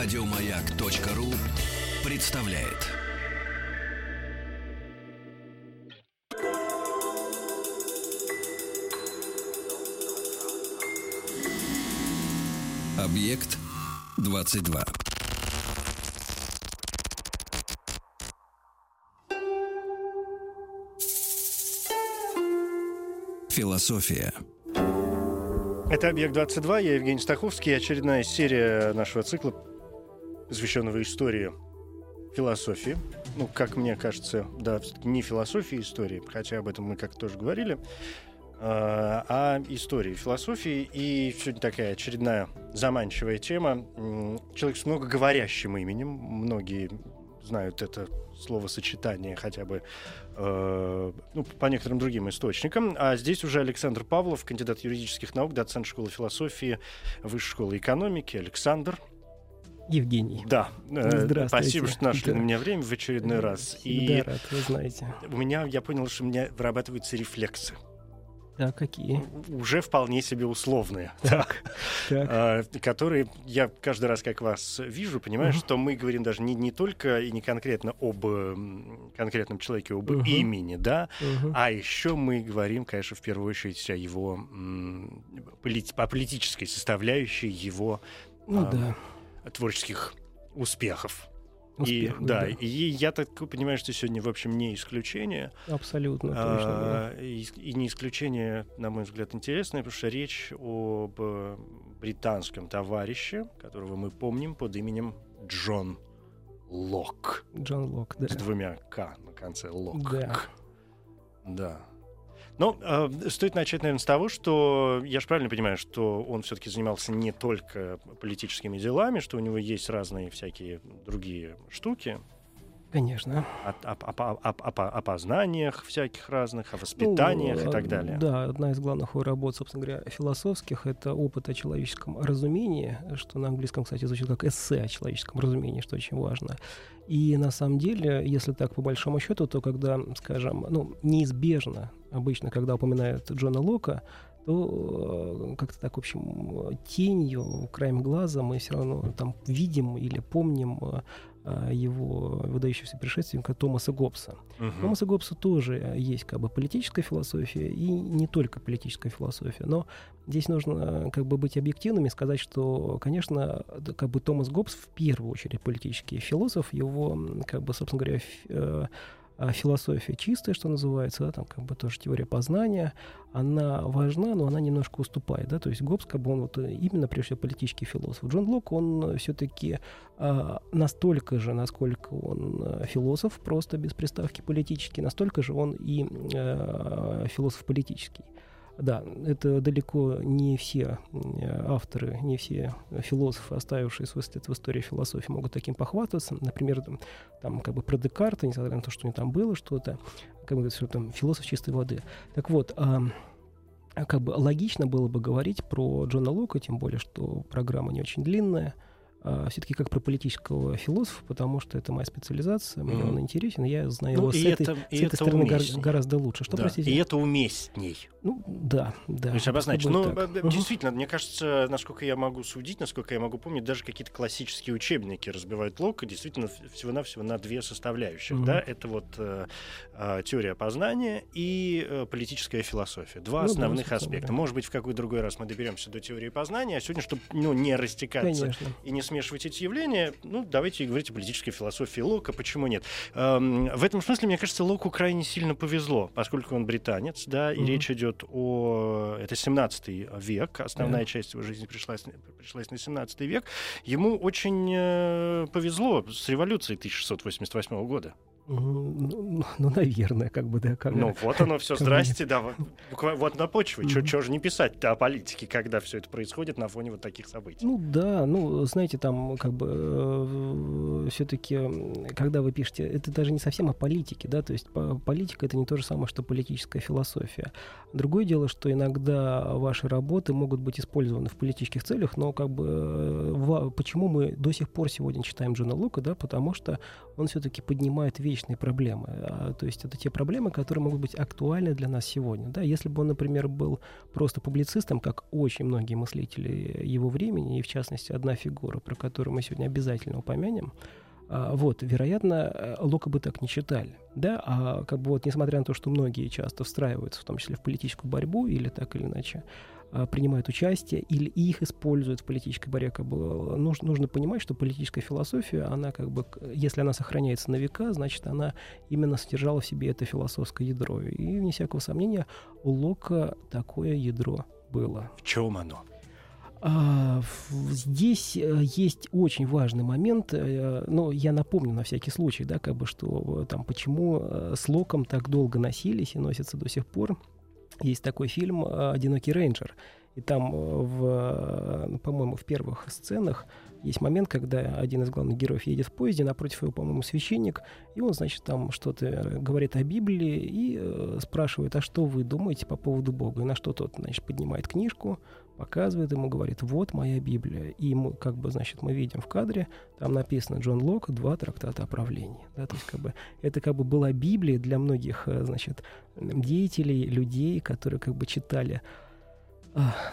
Радиомаяк.ру представляет. Объект 22. Философия. Это «Объект-22», я Евгений Стаховский. Очередная серия нашего цикла, посвященного истории философии. Ну, как мне кажется, да, не философии истории, хотя об этом мы как-то тоже говорили, а, а истории философии. И сегодня такая очередная заманчивая тема. Человек с многоговорящим именем. Многие знают это словосочетание хотя бы э, ну, по некоторым другим источникам. А здесь уже Александр Павлов, кандидат юридических наук, доцент школы философии, высшей школы экономики. Александр. Евгений. Да. Э, спасибо, что нашли да. на меня время в очередной раз. И да, рад, вы знаете. У меня, я понял, что у меня вырабатываются рефлексы. Да, какие? Уже вполне себе условные. Так, так. А, которые я каждый раз, как вас вижу, понимаю, uh-huh. что мы говорим даже не, не только и не конкретно об конкретном человеке, об uh-huh. имени, да, uh-huh. а еще мы говорим, конечно, в первую очередь о его полит, о политической составляющей его ну, а, да. Творческих успехов. Успех, и, да, да, и я так понимаю, что сегодня, в общем, не исключение. Абсолютно, а, точно. Да. И, и не исключение, на мой взгляд, интересное, потому что речь об британском товарище, которого мы помним под именем Джон Лок. Джон Лок, да. С двумя К на конце Лок. Да. Да. Ну, э, стоит начать, наверное, с того, что я же правильно понимаю, что он все-таки занимался не только политическими делами, что у него есть разные всякие другие штуки. Конечно. О, о, о, о, о, о познаниях всяких разных, о воспитаниях ну, и так далее. Да, одна из главных его работ, собственно говоря, философских, это опыт о человеческом разумении, что на английском, кстати, звучит как эссе о человеческом разумении, что очень важно. И на самом деле, если так по большому счету, то когда, скажем, ну, неизбежно обычно, когда упоминают Джона Лока, то э, как-то так, в общем, тенью, краем глаза мы все равно там видим или помним э, его выдающегося предшественника Томаса Гоббса. Угу. Томаса Гоббса тоже есть как бы политическая философия и не только политическая философия, но здесь нужно как бы быть объективными и сказать, что, конечно, как бы Томас Гоббс в первую очередь политический философ, его как бы, собственно говоря, э, а философия чистая, что называется, да, там как бы тоже теория познания, она важна, но она немножко уступает, да, то есть Гоббс, как бы он вот именно, прежде всего, политический философ. Джон Лок, он все-таки а, настолько же, насколько он а, философ, просто без приставки политический, настолько же он и а, философ политический. Да, это далеко не все авторы, не все философы, оставившие свой след в истории философии, могут таким похвастаться. Например, там, там как бы про Декарта, несмотря на то, что у него там было что-то, как бы что там философ чистой воды. Так вот, а, как бы логично было бы говорить про Джона Лока, тем более, что программа не очень длинная, все-таки как про политического философа, потому что это моя специализация, мне mm. он интересен, я знаю ну, его с этой, это, с этой стороны уместней. гораздо лучше. Что, да. простите? И это уместней. Ну, да, да. То есть обозначить. Ну, так. действительно, мне кажется, насколько я могу судить, насколько я могу помнить, даже какие-то классические учебники разбивают Лока действительно всего-навсего на две составляющих. Mm-hmm. Да? Это вот э, э, теория познания и э, политическая философия. Два ну, основных да, аспекта. Да. Может быть, в какой другой раз мы доберемся до теории познания, а сегодня, чтобы ну, не растекаться Конечно. и не смешивать эти явления, ну, давайте говорить о политической философии Лока, почему нет. Эм, в этом смысле, мне кажется, Локу крайне сильно повезло, поскольку он британец, да, и mm-hmm. речь идет о... Это 17 век, основная mm-hmm. часть его жизни пришлась, пришлась на 17 век. Ему очень э, повезло с революцией 1688 года. Ну, ну, наверное, как бы, да. Как, ну, вот оно все, здрасте, да. Вот на почве. Mm-hmm. Чего же не писать о политике, когда все это происходит на фоне вот таких событий? Ну, да, ну, знаете, там, как бы, э, все-таки, когда вы пишете, это даже не совсем о политике, да, то есть политика — это не то же самое, что политическая философия. Другое дело, что иногда ваши работы могут быть использованы в политических целях, но, как бы, э, почему мы до сих пор сегодня читаем Джона Лука, да, потому что он все-таки поднимает вещь античные проблемы. А, то есть это те проблемы, которые могут быть актуальны для нас сегодня. Да? Если бы он, например, был просто публицистом, как очень многие мыслители его времени, и в частности одна фигура, про которую мы сегодня обязательно упомянем, а, вот, вероятно, э, Лока бы так не читали, да, а как бы вот, несмотря на то, что многие часто встраиваются, в том числе в политическую борьбу или так или иначе, принимают участие или их используют в политической борьбе, как бы нужно, нужно понимать, что политическая философия, она как бы, если она сохраняется на века, значит, она именно содержала в себе это философское ядро. И, вне всякого сомнения, у Лока такое ядро было. В чем оно? А, здесь э, есть очень важный момент, э, но я напомню на всякий случай, да, как бы, что э, там почему с Локом так долго носились и носятся до сих пор. Есть такой фильм «Одинокий рейнджер», и там, в, по-моему, в первых сценах есть момент, когда один из главных героев едет в поезде, напротив его, по-моему, священник, и он, значит, там что-то говорит о Библии и э, спрашивает, а что вы думаете по поводу Бога? И на что тот, значит, поднимает книжку, показывает ему, говорит, вот моя Библия. И мы, как бы, значит, мы видим в кадре, там написано Джон Лок, два трактата о правлении. Да, то есть, как бы, это как бы была Библия для многих, э, значит, деятелей, людей, которые как бы читали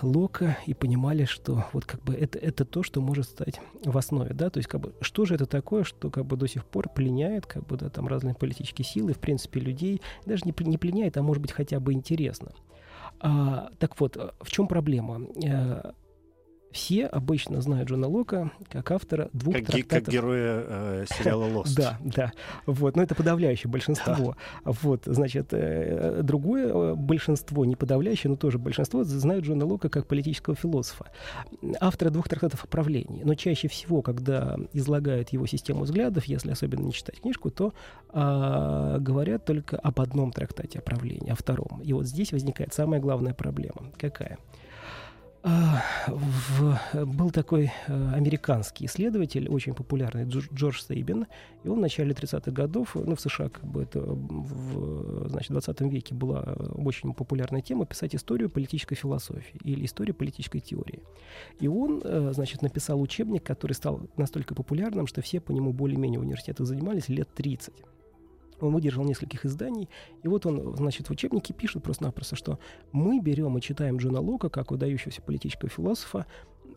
Лока и понимали, что вот как бы это, это то, что может стать в основе, да, то есть как бы что же это такое, что как бы до сих пор пленяет, как бы, да, там разные политические силы, в принципе, людей, даже не, не пленяет, а может быть хотя бы интересно. А, так вот, в чем проблема? Э, все обычно знают Джона Лока как автора двух как, трактатов. Как героя э, сериала «Лост». Да, да. Вот, но это подавляющее большинство. Вот, значит, э, другое э, большинство, не подавляющее, но тоже большинство, знают Джона Лока как политического философа. Автора двух трактатов о правлении. Но чаще всего, когда излагают его систему взглядов, если особенно не читать книжку, то а, говорят только об одном трактате о правлении, о втором. И вот здесь возникает самая главная проблема. Какая? А, в, был такой э, американский исследователь, очень популярный, Джордж Сейбин, и он в начале 30-х годов, ну, в США, как бы это в значит, 20 веке была очень популярная тема писать историю политической философии или историю политической теории. И он, э, значит, написал учебник, который стал настолько популярным, что все по нему более-менее в университетах занимались лет 30. Он выдержал нескольких изданий, и вот он, значит, в учебнике пишет просто-напросто, что мы берем и читаем Джона Лока как выдающегося политического философа,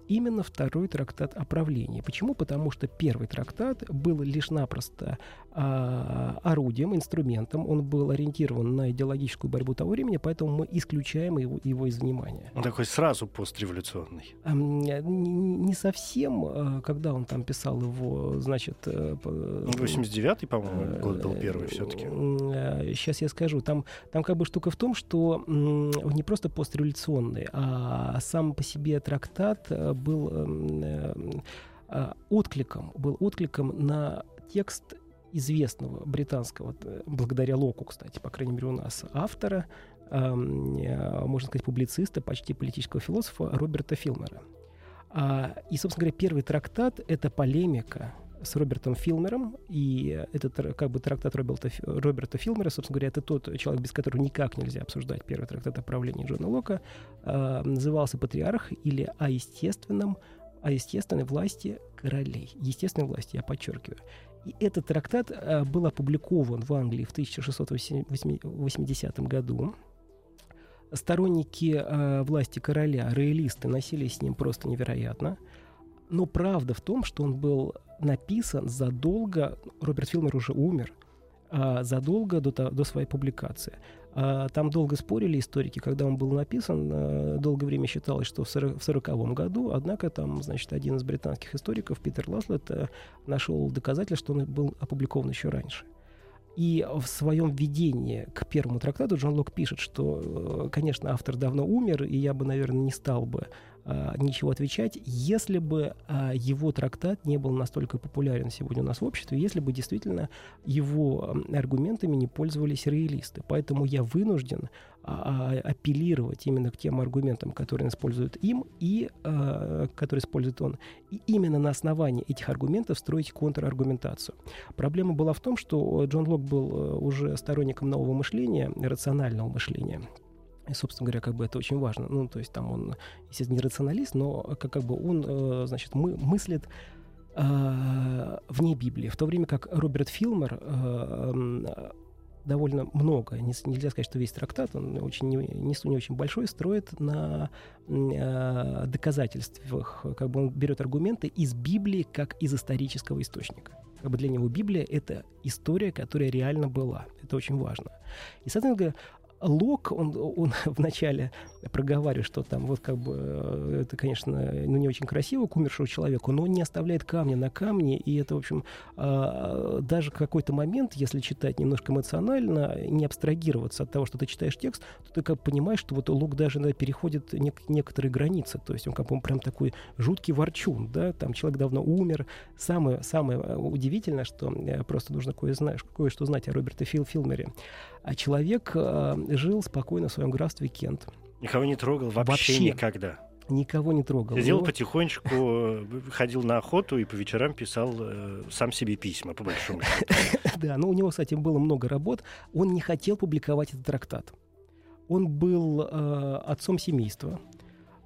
именно второй трактат о правлении. Почему? Потому что первый трактат был лишь-напросто а, орудием, инструментом, он был ориентирован на идеологическую борьбу того времени, поэтому мы исключаем его, его из внимания. Он такой сразу постреволюционный. А, не, не совсем, а, когда он там писал его, значит... 89-й, ну, по-моему, год был первый все-таки. Сейчас я скажу. Там, там как бы штука в том, что не просто постреволюционный, а сам по себе трактат был эм, э, э, откликом, был откликом на текст известного британского, э, благодаря Локу, кстати, по крайней мере у нас, автора, эм, можно сказать, публициста, почти политического философа Роберта Филмера. А, и, собственно говоря, первый трактат — это полемика с Робертом Филмером, и этот как бы трактат Роберта, Роберта Филмера, собственно говоря, это тот человек, без которого никак нельзя обсуждать первый трактат о правлении Джона Лока, э, назывался «Патриарх» или «О естественном, о естественной власти королей». Естественной власти, я подчеркиваю. И этот трактат э, был опубликован в Англии в 1680 году. Сторонники э, власти короля, роялисты, носились с ним просто невероятно. Но правда в том, что он был написан задолго, Роберт Филмер уже умер, а, задолго до, до своей публикации. А, там долго спорили историки, когда он был написан. А, долгое время считалось, что в 1940 году, однако там, значит, один из британских историков, Питер Ласлет, э, нашел доказательство, что он был опубликован еще раньше. И в своем введении к первому трактату Джон Лок пишет, что, э, конечно, автор давно умер, и я бы, наверное, не стал бы ничего отвечать, если бы а, его трактат не был настолько популярен сегодня у нас в обществе, если бы действительно его аргументами не пользовались реалисты. Поэтому я вынужден а, апеллировать именно к тем аргументам, которые используют им и которые использует он. И именно на основании этих аргументов строить контраргументацию. Проблема была в том, что Джон Лок был э, уже сторонником нового мышления, рационального мышления. И, собственно говоря, как бы это очень важно. Ну, то есть там он, естественно, не рационалист, но как, как бы он, э, значит, мы, мыслит э, вне Библии. В то время как Роберт Филмер э, довольно много, не, нельзя сказать, что весь трактат, он очень, не, не очень большой, строит на э, доказательствах, как бы он берет аргументы из Библии как из исторического источника. Как бы для него Библия — это история, которая реально была. Это очень важно. И, соответственно, Лок, он, он вначале проговаривает, что там вот как бы э, это, конечно, ну, не очень красиво к умершему человеку, но он не оставляет камня на камне, и это, в общем, а, даже какой-то момент, если читать немножко эмоционально, не абстрагироваться от того, что ты читаешь текст, то ты как понимаешь, что вот Лок даже да, переходит нек- некоторые границы, то есть он как бы он прям такой жуткий ворчун, да, там человек давно умер. Самое, самое удивительное, что э, просто нужно кое-что кое знать о Роберте Фил Филмере, а человек э, жил спокойно в своем графстве Кент. Никого не трогал вообще, вообще. никогда. Никого не трогал. Сидел его... потихонечку, э, ходил на охоту и по вечерам писал э, сам себе письма, по большому счету. Да, но у него, кстати, было много работ. Он не хотел публиковать этот трактат. Он был э, отцом семейства.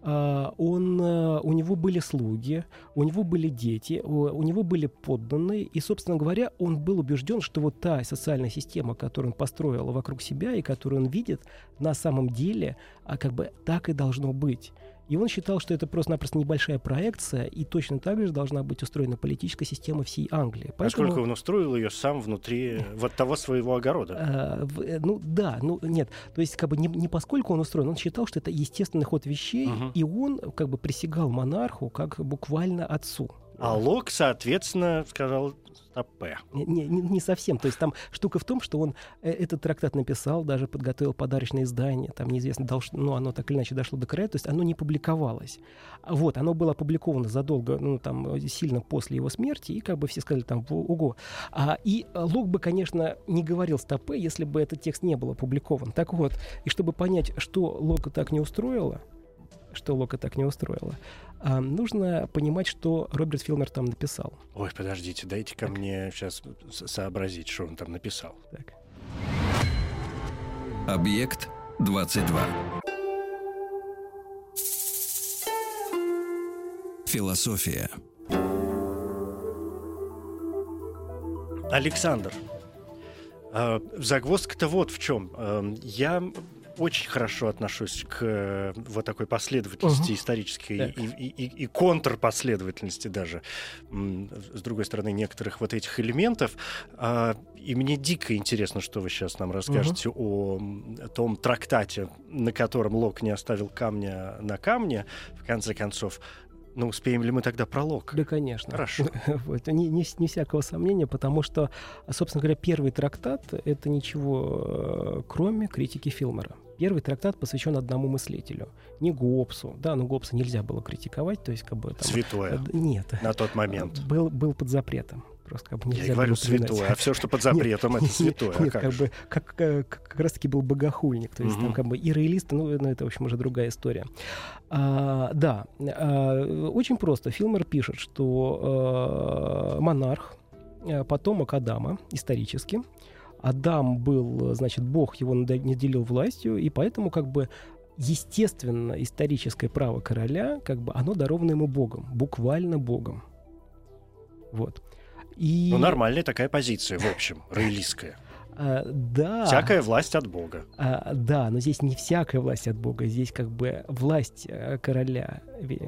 А, он, э, у него были слуги, у него были дети, у него были подданные, и, собственно говоря, он был убежден, что вот та социальная система, которую он построил вокруг себя и которую он видит, на самом деле, а как бы так и должно быть. И он считал, что это просто-напросто небольшая проекция, и точно так же должна быть устроена политическая система всей Англии. Поэтому... Насколько он устроил ее сам внутри вот того своего огорода? А, в, э, ну да, ну нет. То есть как бы не, не поскольку он устроен, он считал, что это естественный ход вещей, угу. и он как бы присягал монарху как буквально отцу. А Лок, соответственно, сказал стопе. Не, не, не совсем. То есть там штука в том, что он э, этот трактат написал, даже подготовил подарочное издание. Там неизвестно, долж... ну, оно так или иначе дошло до края. То есть оно не публиковалось. Вот, оно было опубликовано задолго, ну, там, сильно после его смерти, и как бы все сказали там, ого. А, и Лок бы, конечно, не говорил стопе, если бы этот текст не был опубликован. Так вот, и чтобы понять, что Лока так не устроило, что Лока так не устроило, а, нужно понимать, что Роберт Филмер там написал. Ой, подождите, дайте ко мне сейчас сообразить, что он там написал. Так. Объект 22. Философия. Александр, э, загвоздка-то вот в чем. Э, я очень хорошо отношусь к э, вот такой последовательности uh-huh. исторической так. и, и, и, и контрпоследовательности даже, с другой стороны, некоторых вот этих элементов. А, и мне дико интересно, что вы сейчас нам расскажете uh-huh. о том трактате, на котором Лок не оставил камня на камне, в конце концов. Ну, успеем ли мы тогда пролог? Да, конечно. Хорошо. вот, не, не, не всякого сомнения, потому что, собственно говоря, первый трактат — это ничего, э, кроме критики Филмера. Первый трактат посвящен одному мыслителю, не Гоббсу. Да, но Гоббса нельзя было критиковать, то есть как бы... Там, Святое. Нет. На тот момент. Был, был под запретом. Просто как бы нельзя Я говорю святое, а все, что под запретом, это святое. Нет, как, бы, как, как, как раз таки был богохульник. То есть там как бы и роялисты, ну, ну, это, в общем, уже другая история. А, да, а, очень просто. Филмер пишет, что а, монарх, а, потомок Адама, исторически, Адам был, значит, Бог его наделил властью, и поэтому как бы естественно историческое право короля, как бы оно даровано ему Богом, буквально Богом. Вот. И... Ну, нормальная такая позиция, в общем, роялистская. А, да. Всякая власть от Бога. А, да, но здесь не всякая власть от Бога, здесь как бы власть э, короля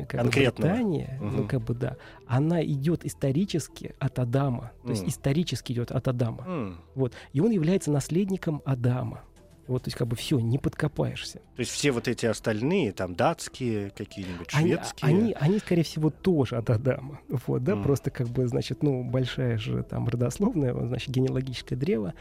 как. Британии, угу. ну как бы да, она идет исторически от Адама, то mm. есть исторически идет от Адама, mm. вот, и он является наследником Адама. Вот, то есть, как бы все, не подкопаешься. То есть все вот эти остальные, там, датские, какие-нибудь шведские. Они, они, они скорее всего, тоже от Адама. Вот, да, mm. просто как бы, значит, ну, большая же там родословная, значит, генеалогическое древо.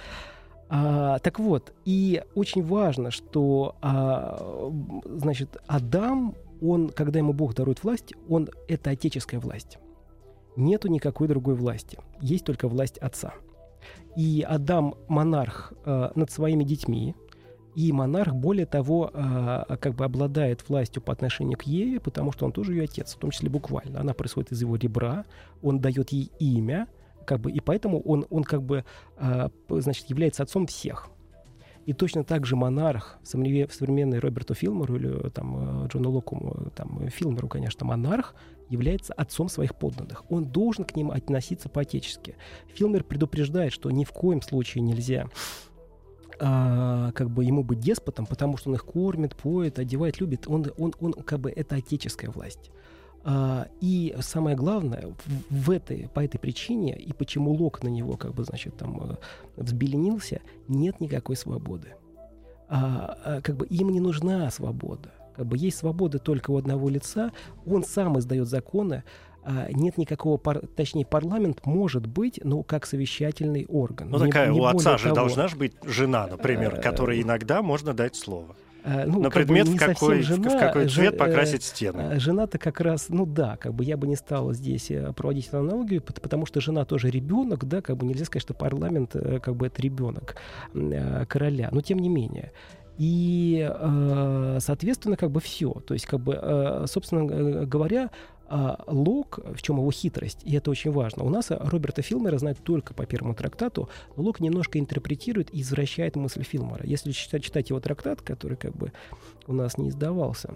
А, так вот, и очень важно, что, а, значит, Адам, он, когда ему Бог дарует власть, он — это отеческая власть. Нету никакой другой власти. Есть только власть отца. И Адам монарх э, над своими детьми, и монарх, более того, э, как бы обладает властью по отношению к Еве, потому что он тоже ее отец, в том числе буквально. Она происходит из его ребра, он дает ей имя, как бы, и поэтому он, он как бы, э, значит, является отцом всех. И точно так же монарх, современный Роберту Филмору или там, Джону Локу, там, Филмору, конечно, монарх, является отцом своих подданных. Он должен к ним относиться по-отечески. Филмер предупреждает, что ни в коем случае нельзя а, как бы ему быть деспотом, потому что он их кормит, поет, одевает, любит. Он, он, он как бы это отеческая власть. А, и самое главное, в, в этой, по этой причине, и почему Лок на него, как бы, значит, там э, взбеленился, нет никакой свободы. А, а, как бы им не нужна свобода. Как бы есть свобода только у одного лица, он сам издает законы, а, нет никакого, пар, точнее, парламент может быть, но как совещательный орган. Ну, такая не у отца же того. должна же быть жена, например, которой иногда можно дать слово. А, ну, на предмет, в какой, жена, в какой цвет покрасить стены. А, жена-то как раз, ну да, как бы я бы не стал здесь э, проводить аналогию, потому что жена тоже ребенок, да, как бы нельзя сказать, что парламент э, как бы это ребенок э, короля, но тем не менее. И, соответственно, как бы все. То есть, как бы, собственно говоря, а Лок, в чем его хитрость, и это очень важно. У нас Роберта Филмера знают только по первому трактату, но Лок немножко интерпретирует и извращает мысль Филмера. Если читать, читать его трактат, который как бы у нас не издавался,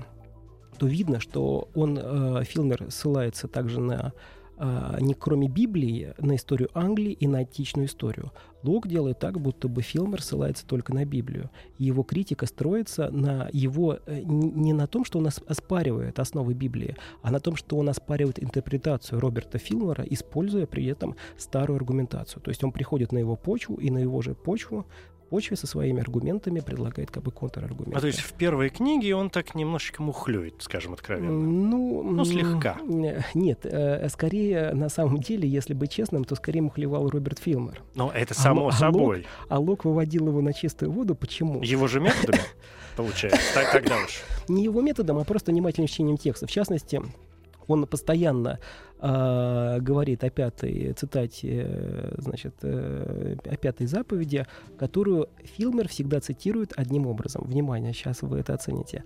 то видно, что он, э, Филмер, ссылается также на а, не кроме Библии, на историю Англии и на античную историю. Лок делает так, будто бы Филмер ссылается только на Библию. Его критика строится на его э, не на том, что он оспаривает основы Библии, а на том, что он оспаривает интерпретацию Роберта Филмера, используя при этом старую аргументацию. То есть он приходит на его почву и на его же почву почве со своими аргументами предлагает как бы контраргументы. А то есть в первой книге он так немножечко мухлюет, скажем откровенно? Ну, ну слегка. Нет, э, скорее, на самом деле, если быть честным, то скорее мухлевал Роберт Филмер. Но это а само а, собой. А Лок, а Лок выводил его на чистую воду. Почему? Его же методами, получается, тогда уж. Не его методом, а просто внимательным чтением текста. В частности, он постоянно э, говорит о пятой цитате, значит, э, о пятой заповеди, которую Филмер всегда цитирует одним образом. Внимание, сейчас вы это оцените.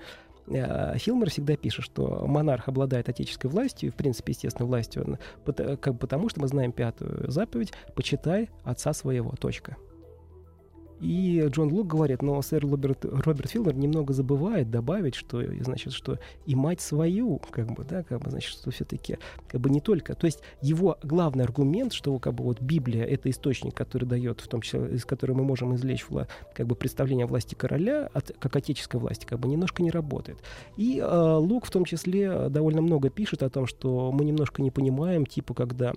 Э, Филмер всегда пишет, что монарх обладает отеческой властью, и, в принципе, естественно, властью, он, как, потому что мы знаем пятую заповедь «почитай отца своего». Точка. И Джон Лук говорит, но сэр Роберт, Роберт Филмер немного забывает добавить, что, значит, что и мать свою, как бы, да, как бы, значит, что все-таки, как бы не только, то есть его главный аргумент, что как бы вот Библия — это источник, который дает, в том числе, из которого мы можем извлечь как бы представление о власти короля, от, как отеческой власти, как бы немножко не работает. И э, Лук в том числе довольно много пишет о том, что мы немножко не понимаем, типа, когда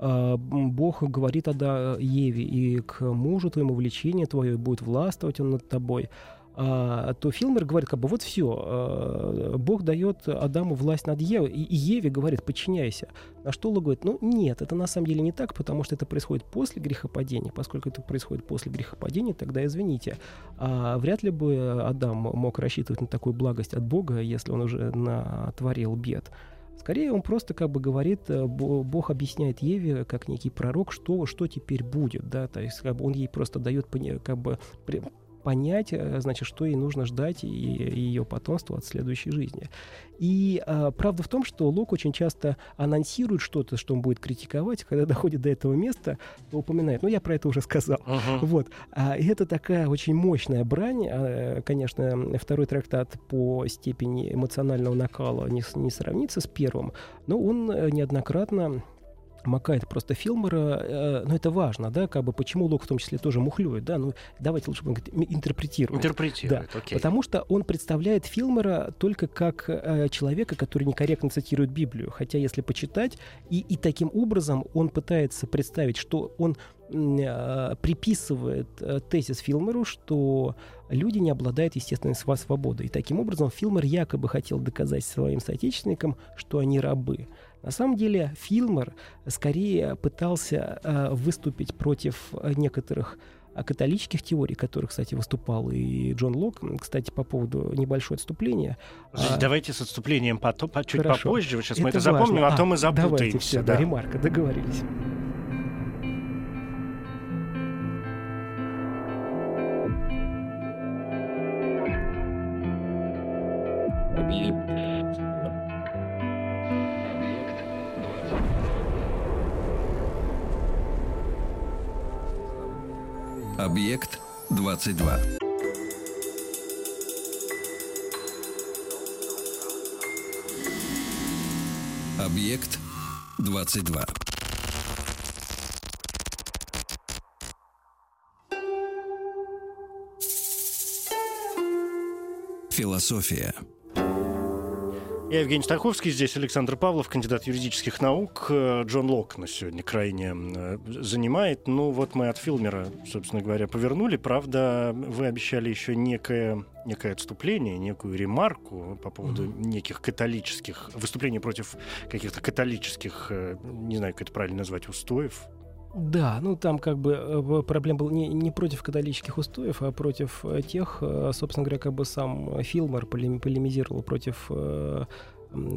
Бог говорит тогда Еве, и к мужу твоему влечение твое будет властвовать он над тобой. А, то Филмер говорит, как бы вот все, а, Бог дает Адаму власть над Евой, и, Еве говорит, подчиняйся. На что Лук говорит, ну нет, это на самом деле не так, потому что это происходит после грехопадения. Поскольку это происходит после грехопадения, тогда извините. А, вряд ли бы Адам мог рассчитывать на такую благость от Бога, если он уже натворил бед. Скорее, он просто как бы говорит, э, Бог объясняет Еве, как некий пророк, что, что теперь будет, да, то есть как бы он ей просто дает как бы понять, э, значит, что ей нужно ждать и, и ее потомству от следующей жизни. И а, правда в том, что Лок очень часто анонсирует что-то, что он будет критиковать, когда доходит до этого места, то упоминает. Ну, я про это уже сказал. Uh-huh. Вот. А, и это такая очень мощная брань. А, конечно, второй трактат по степени эмоционального накала не, не сравнится с первым, но он э, неоднократно макает просто Филмера, э, но это важно, да, как бы почему Лок в том числе тоже мухлюет, да, ну давайте лучше будем говорить, интерпретирует. Интерпретирует, да, окей. Потому что он представляет Филмера только как э, человека, который некорректно цитирует Библию, хотя если почитать, и, и таким образом он пытается представить, что он э, приписывает э, тезис Филмеру, что люди не обладают естественной свободой. И таким образом Филмер якобы хотел доказать своим соотечественникам, что они рабы. На самом деле Филмер скорее пытался э, выступить против некоторых э, католических теорий, которых, кстати, выступал и Джон Лок. Кстати, по поводу небольшого отступления. А, давайте с отступлением по, по, чуть Хорошо. попозже. Сейчас это мы это важно. запомним, а, а то мы запутаемся. Давайте, все, да. ремарка, договорились. Объект 22. Объект 22. Философия. Я Евгений Стаховский, здесь Александр Павлов, кандидат юридических наук. Э, Джон Лок нас сегодня крайне э, занимает. Ну вот мы от Филмера, собственно говоря, повернули. Правда, вы обещали еще некое, некое отступление, некую ремарку по поводу mm-hmm. неких католических, выступлений против каких-то католических, э, не знаю, как это правильно назвать, устоев, да, ну там как бы проблема была не, не против католических устоев, а против тех, собственно говоря, как бы сам Филмор полемизировал против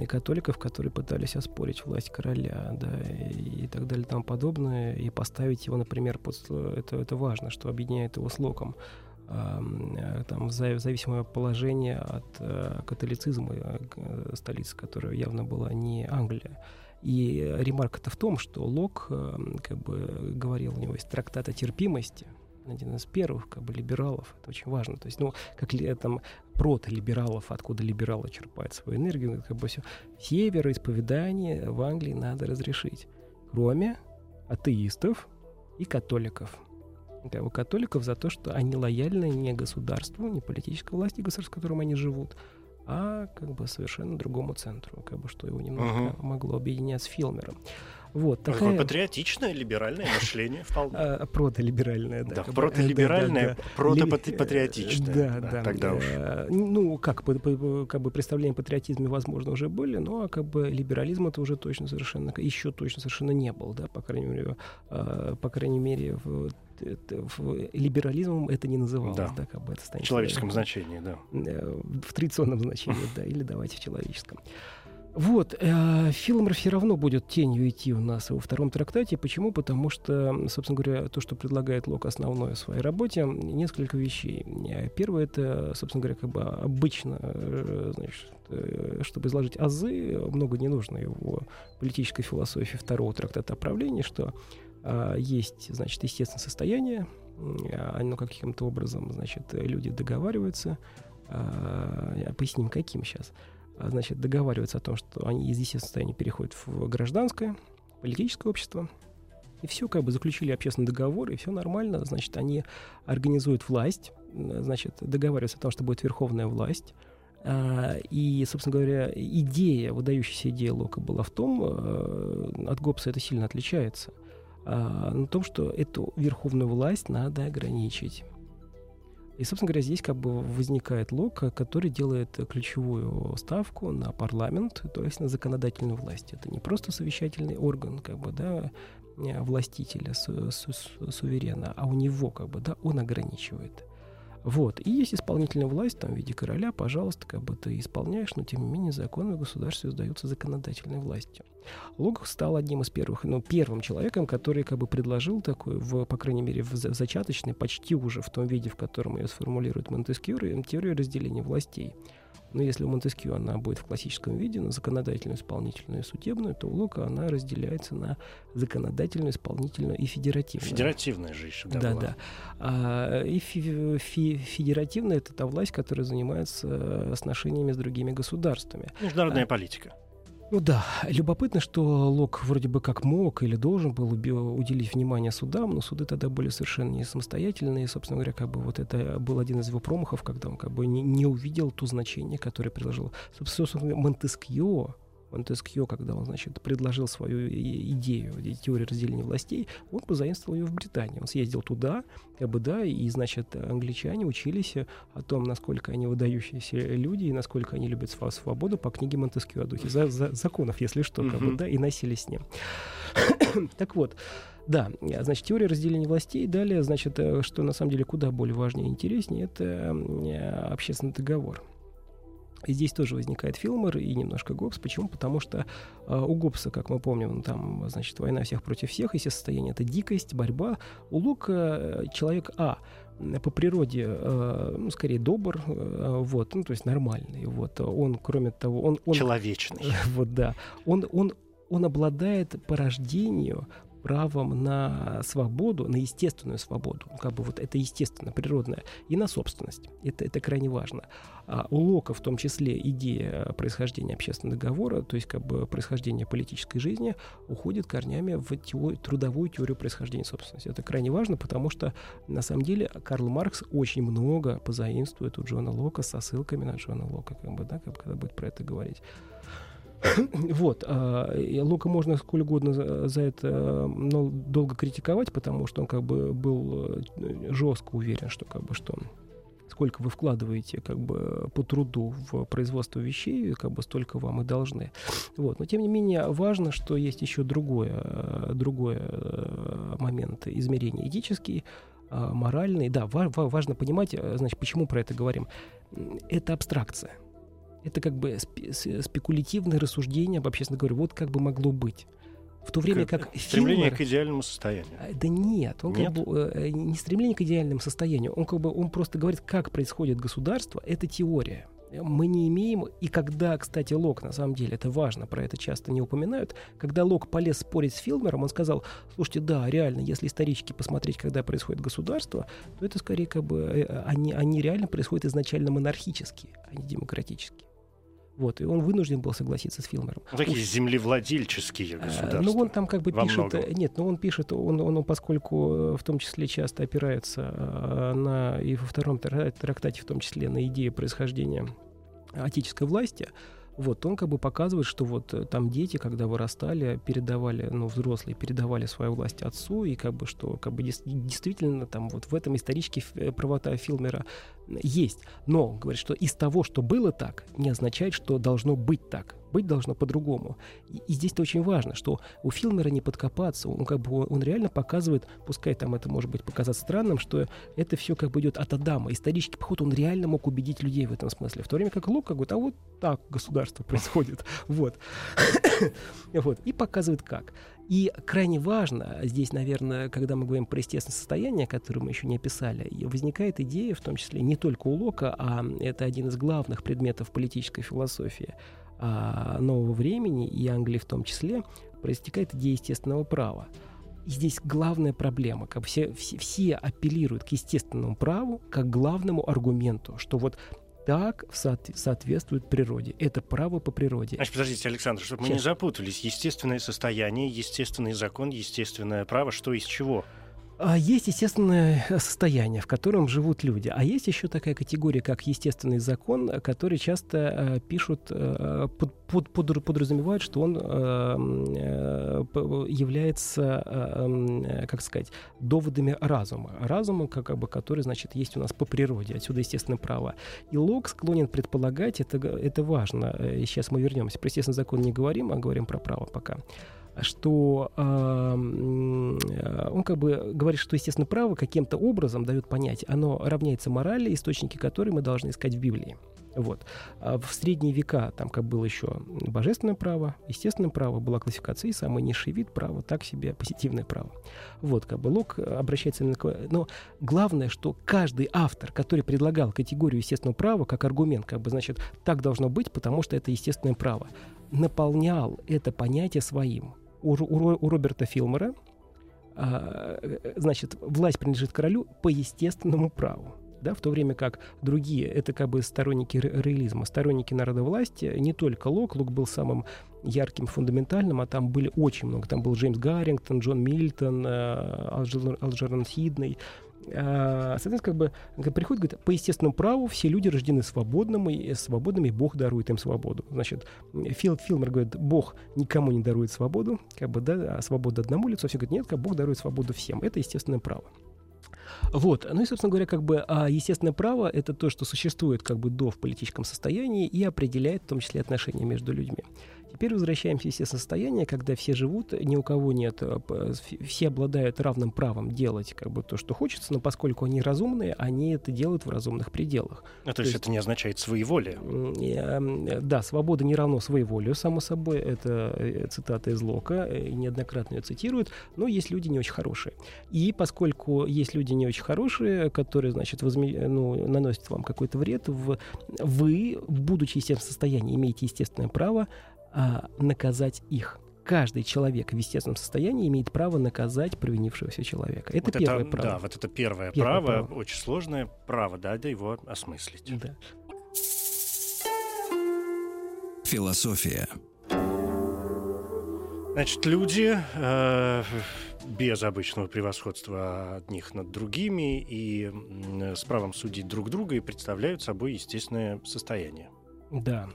католиков, которые пытались оспорить власть короля, да, и, и так далее, и тому подобное, и поставить его, например, под это, это важно, что объединяет его с Локом э, там, в зависимое положение от э, католицизма э, столицы, которая явно была не Англия. И ремарка-то в том, что Лок как бы говорил, у него есть трактат о терпимости, один из первых как бы либералов. Это очень важно. То есть, ну, как там протолибералов, откуда либералы черпают свою энергию, как бы все. Все вероисповедания в Англии надо разрешить, кроме атеистов и католиков. Как бы католиков за то, что они лояльны не государству, не политической власти, государству, в котором они живут, а как бы совершенно другому центру, как бы что его немножко uh-huh. могло объединять с Филмером. Вот, такая... Такое патриотичное, либеральное мышление вполне. А, протолиберальное, да. Да, протолиберальное, протопатриотичное. Да, да. Тогда уж. Ну, как как бы представления о патриотизме, возможно, уже были, но как бы либерализм это уже точно совершенно, еще точно совершенно не был, да, по крайней мере, а, по крайней мере, в либерализмом это не называлось, да, да как бы это станет. В человеческом значении, да. Э, в традиционном значении, да, или давайте в человеческом. Вот, э, Филмер все равно будет тенью идти у нас во втором трактате. Почему? Потому что, собственно говоря, то, что предлагает Лок основное в своей работе, несколько вещей. Э, первое, это, собственно говоря, как бы обычно, э, значит, чтобы изложить азы, много не нужно его политической философии второго трактата о что есть, значит, естественное состояние, оно каким-то образом, значит, люди договариваются, э, поясним, каким сейчас – а, значит, договариваются о том, что они из естественного состояния переходят в гражданское, политическое общество, и все, как бы заключили общественный договор, и все нормально. Значит, они организуют власть, значит, договариваются о том, что будет верховная власть. А, и, собственно говоря, идея, выдающаяся идея Лока была в том, от Гоббса это сильно отличается, а, на том, что эту верховную власть надо ограничить. И, собственно говоря, здесь как бы возникает лог, который делает ключевую ставку на парламент, то есть на законодательную власть. Это не просто совещательный орган, как бы, да, властителя, су- су- суверена, а у него, как бы, да, он ограничивает. Вот. И есть исполнительная власть, там, в виде короля, пожалуйста, как бы ты исполняешь, но тем не менее законы в государстве сдаются законодательной властью. Логов стал одним из первых, ну, первым человеком, который как бы предложил такую, в, по крайней мере, в зачаточной, почти уже в том виде, в котором ее сформулирует Монтескью, теорию разделения властей. Но если у Монтескью она будет в классическом виде, на законодательную, исполнительную и судебную, то у Лука она разделяется на законодательную, исполнительную и федеративную. Федеративная же еще, да, Да, была. да. А, и фи- фи- федеративная — это та власть, которая занимается э, отношениями с другими государствами. Международная а, политика. Ну да, любопытно, что Лок вроде бы как мог или должен был уделить внимание судам, но суды тогда были совершенно не самостоятельные. Собственно говоря, как бы вот это был один из его промахов, когда он как бы не, не увидел то значение, которое приложил. Собственно, Монтескьо, Монтескье, когда он, значит, предложил свою идею, теорию разделения властей, он позаимствовал ее в Британии. Он съездил туда, как бы, да, и, значит, англичане учились о том, насколько они выдающиеся люди и насколько они любят свободу по книге Монтескье о духе за, за, законов, если что, как бы, да, и носили с ним. так вот, да, значит, теория разделения властей. Далее, значит, э, что на самом деле куда более важнее и интереснее, это э, общественный договор. Здесь тоже возникает Филмор и немножко Гоббс. Почему? Потому что э, у Гоббса, как мы помним, там, значит, война всех против всех, если состояние это дикость, борьба. У Лука э, человек А по природе, э, ну, скорее добр, э, вот, ну, то есть нормальный, вот. Он, кроме того, он... он Человечный. Вот, да. Он, он, он обладает по рождению правом на свободу, на естественную свободу, как бы вот это естественно, природное, и на собственность. Это, это крайне важно. А у Лока в том числе идея происхождения общественного договора, то есть как бы происхождения политической жизни, уходит корнями в теорию, трудовую теорию происхождения собственности. Это крайне важно, потому что на самом деле Карл Маркс очень много позаимствует у Джона Лока со ссылками на Джона Лока, как бы, да, как, когда будет про это говорить. Вот. А, Лока можно сколь угодно за это но долго критиковать, потому что он как бы был э, жестко уверен, что как бы что сколько вы вкладываете как бы по труду в производство вещей, как бы столько вам и должны. Вот. Но тем не менее важно, что есть еще другое, э, другое э, момент измерения этический, моральный. Да, важно понимать, значит, почему про это говорим. Это абстракция это как бы спекулятивное рассуждение об общественном договоре. Вот как бы могло быть. В то время как, как стремление Филмер, к идеальному состоянию. А, да нет, он нет? как бы э, не стремление к идеальному состоянию. Он как бы он просто говорит, как происходит государство. Это теория. Мы не имеем, и когда, кстати, Лок, на самом деле, это важно, про это часто не упоминают, когда Лок полез спорить с Филмером, он сказал, слушайте, да, реально, если исторически посмотреть, когда происходит государство, то это скорее как бы, э, они, они реально происходят изначально монархические, а не демократические. Вот, и он вынужден был согласиться с Филмером. Ну, такие землевладельческие а, государства. Ну, он там как бы пишет... Многом. Нет, ну он пишет, он, он, поскольку э, в том числе часто опирается э, на... И во втором трактате в том числе на идею происхождения отеческой власти, вот, он как бы показывает, что вот э, там дети, когда вырастали, передавали, ну, взрослые передавали свою власть отцу, и как бы что, как бы действительно там вот в этом исторически э, правота Филмера есть. Но, говорит, что из того, что было так, не означает, что должно быть так быть должно по-другому. И, и здесь это очень важно, что у Филмера не подкопаться, он как бы он реально показывает, пускай там это может быть показаться странным, что это все как бы идет от Адама. Исторический поход, он реально мог убедить людей в этом смысле. В то время как Лук как говорит, а вот так государство происходит. Вот. вот. И показывает как. И крайне важно, здесь, наверное, когда мы говорим про естественное состояние, которое мы еще не описали, возникает идея, в том числе не только у Лока, а это один из главных предметов политической философии, а, нового времени, и Англии в том числе, проистекает идея естественного права. И здесь главная проблема, как все, все, все апеллируют к естественному праву как главному аргументу, что вот так соответствует природе. Это право по природе. Значит, подождите, Александр, чтобы Сейчас. мы не запутались. Естественное состояние, естественный закон, естественное право, что из чего? А есть естественное состояние, в котором живут люди. А есть еще такая категория, как естественный закон, который часто э, пишут, э, под, под, под, подразумевают, что он э, э является, э, как сказать, доводами разума. Разума, как, бы, который, значит, есть у нас по природе. Отсюда естественное право. И Лок склонен предполагать, это, это важно. Сейчас мы вернемся. Про естественный закон не говорим, а говорим про право пока что э, как бы говорит, что, естественно, право каким-то образом дает понять, оно равняется морали, источники которой мы должны искать в Библии. Вот. А в средние века там как было еще божественное право, естественное право, была классификация, и самый низший вид права, так себе позитивное право. Вот, как бы Лок обращается именно к... Но главное, что каждый автор, который предлагал категорию естественного права как аргумент, как бы, значит, так должно быть, потому что это естественное право, наполнял это понятие своим у, у, у Роберта Филмера, значит, власть принадлежит королю по естественному праву. Да, в то время как другие, это как бы сторонники реализма, сторонники народовластия, не только Лок, Лок был самым ярким, фундаментальным, а там были очень много. Там был Джеймс Гаррингтон, Джон Мильтон, э, Алджернон Хидней, а, соответственно, как бы приходит, говорит, по естественному праву все люди рождены свободными, и свободными, Бог дарует им свободу. Значит, Фил Филмер говорит, Бог никому не дарует свободу, как бы, да, а свобода одному лицу, все говорят, нет, как Бог дарует свободу всем. Это естественное право. Вот. Ну и, собственно говоря, как бы а естественное право — это то, что существует как бы до в политическом состоянии и определяет в том числе отношения между людьми. Теперь возвращаемся, естественно, состояние, когда все живут, ни у кого нет, э, все обладают равным правом делать как бы то, что хочется, но поскольку они разумные, они это делают в разумных пределах. Ну, то, то есть, есть это не означает своеволие? Э, да, свобода не равно своеволию, само собой. Это э, цитата из Лока, неоднократно ее цитируют, но есть люди не очень хорошие. И поскольку есть люди не очень хорошие, которые, значит, возме... ну, наносят вам какой-то вред, вы, будучи естественном состоянии, имеете естественное право а, наказать их. каждый человек в естественном состоянии имеет право наказать провинившегося человека. Это вот первое это, право. Да, вот это первое, Первое право, право. очень сложное право, да, да его осмыслить. Да. Философия. Значит, люди э, без обычного превосходства одних над другими и с правом судить друг друга и представляют собой естественное состояние. Да.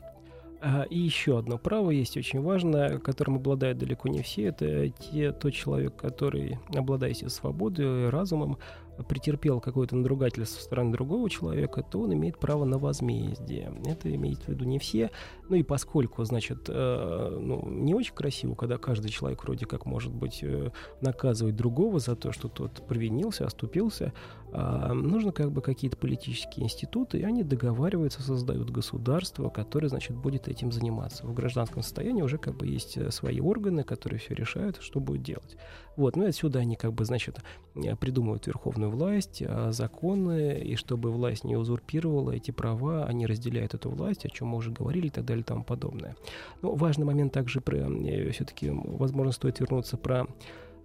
А, И еще одно право есть очень важное, которым обладают далеко не все. Это те, тот человек, который, обладая свободой разумом, претерпел какое-то надругательство со стороны другого человека, то он имеет право на возмездие. Это имеет в виду не все. Ну и поскольку, значит, э, ну, не очень красиво, когда каждый человек вроде как может быть э, наказывать другого за то, что тот провинился, оступился, а, нужно как бы какие-то политические институты, и они договариваются, создают государство, которое, значит, будет этим заниматься. В гражданском состоянии уже как бы есть э, свои органы, которые все решают, что будет делать. Вот, ну и отсюда они как бы, значит, э, придумывают верховную власть, а, законы, и чтобы власть не узурпировала эти права, они разделяют эту власть, о чем мы уже говорили и так далее и тому подобное. Но важный момент также про, все-таки, возможно, стоит вернуться про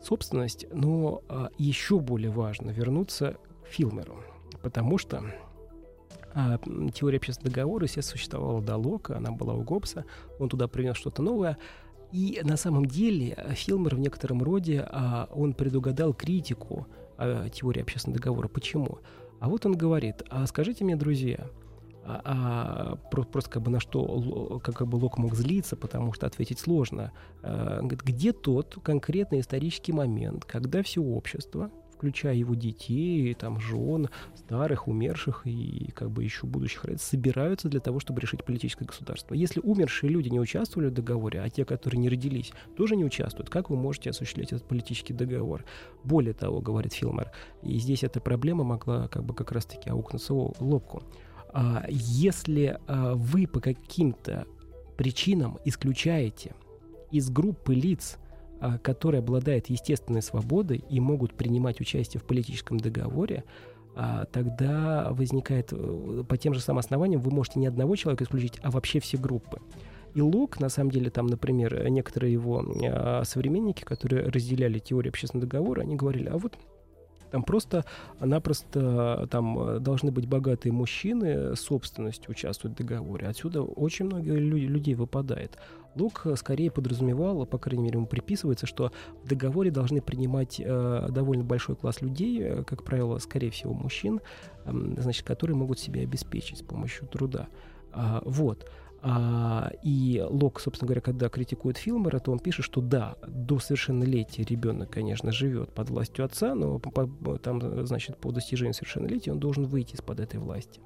собственность, но а, еще более важно вернуться к Филмеру, потому что а, теория общественного договора, естественно, существовала до Лока, она была у Гоббса, он туда принес что-то новое, и на самом деле а, Филмер в некотором роде, а, он предугадал критику а, теории общественного договора. Почему? А вот он говорит, а скажите мне, друзья, а, а, про- просто как бы на что как, как бы Лок мог злиться, потому что ответить сложно. А, где тот конкретный исторический момент, когда все общество, включая его детей, там, жен, старых, умерших и как бы еще будущих родителей, собираются для того, чтобы решить политическое государство. Если умершие люди не участвовали в договоре, а те, которые не родились, тоже не участвуют, как вы можете осуществлять этот политический договор? Более того, говорит Филмер, и здесь эта проблема могла как бы как раз-таки аукнуться лобку. А, если а, вы по каким-то причинам исключаете из группы лиц, которые обладают естественной свободой и могут принимать участие в политическом договоре, а, тогда возникает э, по тем же самым основаниям вы можете не одного человека исключить, а вообще все группы. И Лок, на самом деле, там, например, некоторые его а, современники, которые разделяли теорию общественного договора, они говорили, а вот там просто-напросто там э, должны быть богатые мужчины, собственностью участвуют в договоре. Отсюда очень много лю- людей выпадает. Лук э, скорее подразумевал, по крайней мере, ему приписывается, что в договоре должны принимать э, довольно большой класс людей, э, как правило, скорее всего, мужчин, эм, значит, которые могут себя обеспечить с помощью труда. А, вот. А, и Лок, собственно говоря, когда критикует Филмера, то он пишет, что да, до совершеннолетия ребенок, конечно, живет под властью отца, но по- по- там, значит, по достижению совершеннолетия он должен выйти из-под этой власти.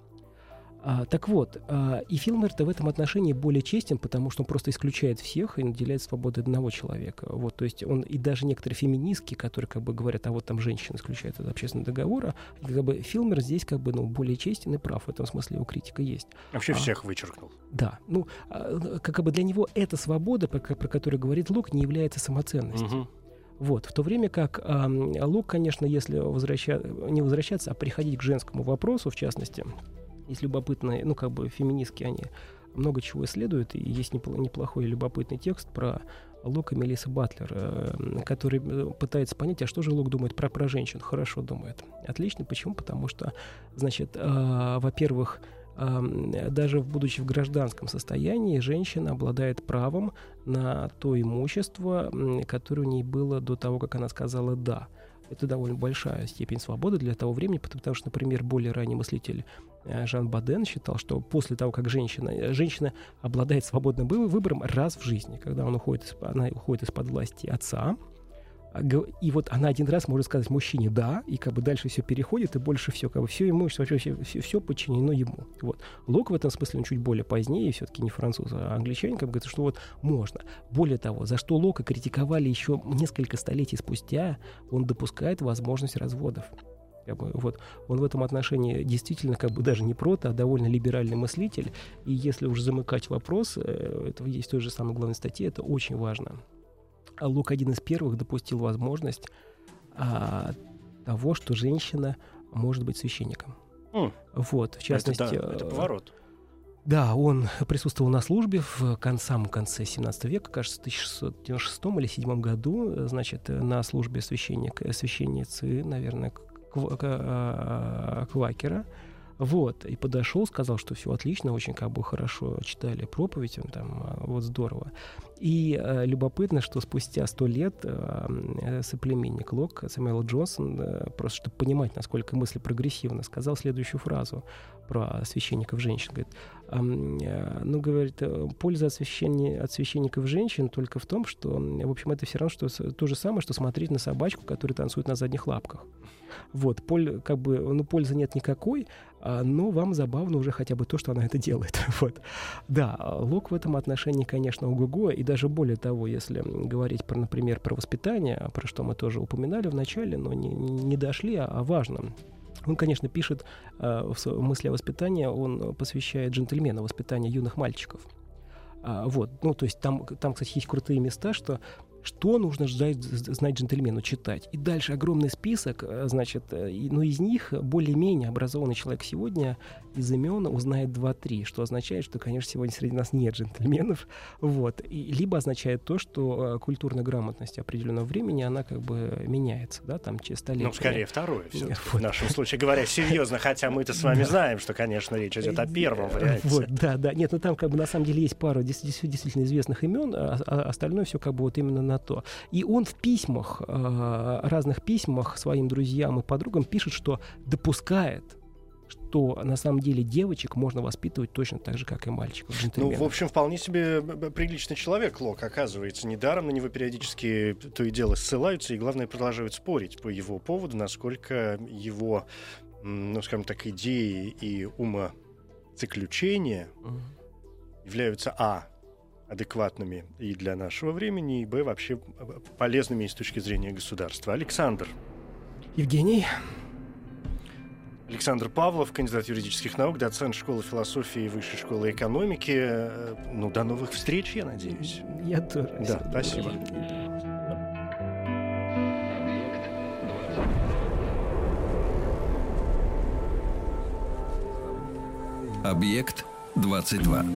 А, так вот, а, и Филмер-то в этом отношении более честен, потому что он просто исключает всех и наделяет свободой одного человека. Вот, то есть он и даже некоторые феминистки, которые как бы говорят, а вот там женщина исключает от общественного договора, как бы Филмер здесь как бы ну, более честен и прав, в этом смысле его критика есть. Вообще А. всех вычеркнул. Да, ну, а, как бы для него эта свобода, про, про которую говорит Лук, не является самоценностью. Мгм. Вот, в то время как ам, Лук, конечно, если возвраща... не возвращаться, а приходить к женскому вопросу, в частности, есть любопытные, ну, как бы феминистки, они много чего исследуют, и есть непло- неплохой и любопытный текст про Лука и Мелисса Батлер, э, который э, пытается понять, а что же Лук думает про, про женщин. Хорошо думает. Отлично. Почему? Потому что, значит, э, во-первых, ам, даже будучи в гражданском состоянии, женщина обладает правом на то имущество, которое у ней было до того, как она сказала «да». Это довольно большая степень свободы для того времени, потому что, например, более ранний мыслитель э, Жан Баден считал, что после того, как женщина, э, женщина обладает свободным вы- выбором раз в жизни, когда он уходит, она уходит из-под власти отца, и вот она один раз может сказать мужчине «да», и как бы дальше все переходит, и больше все, как бы все имущество, вообще все, все подчинено ему. Вот. Лок в этом смысле, он чуть более позднее, все-таки не француз, а англичанин, как бы говорит, что вот можно. Более того, за что Лока критиковали еще несколько столетий спустя, он допускает возможность разводов. Как бы, вот, он в этом отношении действительно как бы даже не прото, а довольно либеральный мыслитель. И если уже замыкать вопрос, э, это есть в той же самой главной статье, это очень важно. А Лук один из первых допустил возможность а, того, что женщина может быть священником. М. Вот, в частности... это, да, это э, поворот. Да, он присутствовал на службе в самом конце 17 века, кажется, в 1696 или 7 году, значит, на службе священник, священницы, наверное, квакера. Вот, и подошел, сказал, что все отлично, очень как бы хорошо читали проповедь, он там, а, вот здорово. И э, любопытно, что спустя сто лет э, соплеменник Лок, Сэмюэл Джонсон, э, просто чтобы понимать, насколько мысль прогрессивна, сказал следующую фразу про священников женщин. Говорит, э, ну, говорит, э, польза от, от священников женщин только в том, что, в общем, это все равно что, то же самое, что смотреть на собачку, которая танцует на задних лапках. Вот, поль, как бы, ну, пользы нет никакой, но вам забавно уже хотя бы то, что она это делает. вот. Да, Лок в этом отношении, конечно, ого-го, и даже более того, если говорить, про, например, про воспитание, про что мы тоже упоминали в начале, но не, не дошли, а о важном. Он, конечно, пишет э, в мысли о воспитании, он посвящает джентльмена воспитанию юных мальчиков. А, вот, ну, то есть там, там, кстати, есть крутые места, что что нужно знать, знать джентльмену, читать. И дальше огромный список, э, значит, э, но из них более-менее образованный человек сегодня из имен узнает 2-3, что означает, что, конечно, сегодня среди нас нет джентльменов. Вот. И, либо означает то, что э, культурная грамотность определенного времени, она как бы меняется, да, там через столетия. Ну, скорее второе все вот. в нашем случае, говоря серьезно, хотя мы-то с вами знаем, что, конечно, речь идет о первом варианте. Вот, да, да. Нет, ну там как бы на самом деле есть пара действительно известных имен, а, а остальное все как бы вот именно на то. И он в письмах, э, разных письмах своим друзьям и подругам пишет, что допускает что на самом деле девочек можно воспитывать точно так же, как и мальчиков. Ну, в общем, вполне себе приличный человек Лок, оказывается. Недаром на него периодически то и дело ссылаются, и, главное, продолжают спорить по его поводу, насколько его, ну, скажем так, идеи и умозаключения uh-huh. являются, а, адекватными и для нашего времени, и б, вообще полезными с точки зрения государства. Александр. Евгений. Александр Павлов, кандидат юридических наук, доцент школы философии и высшей школы экономики. Ну, до новых встреч, я надеюсь. Я тоже. Да, спасибо. Объект 22.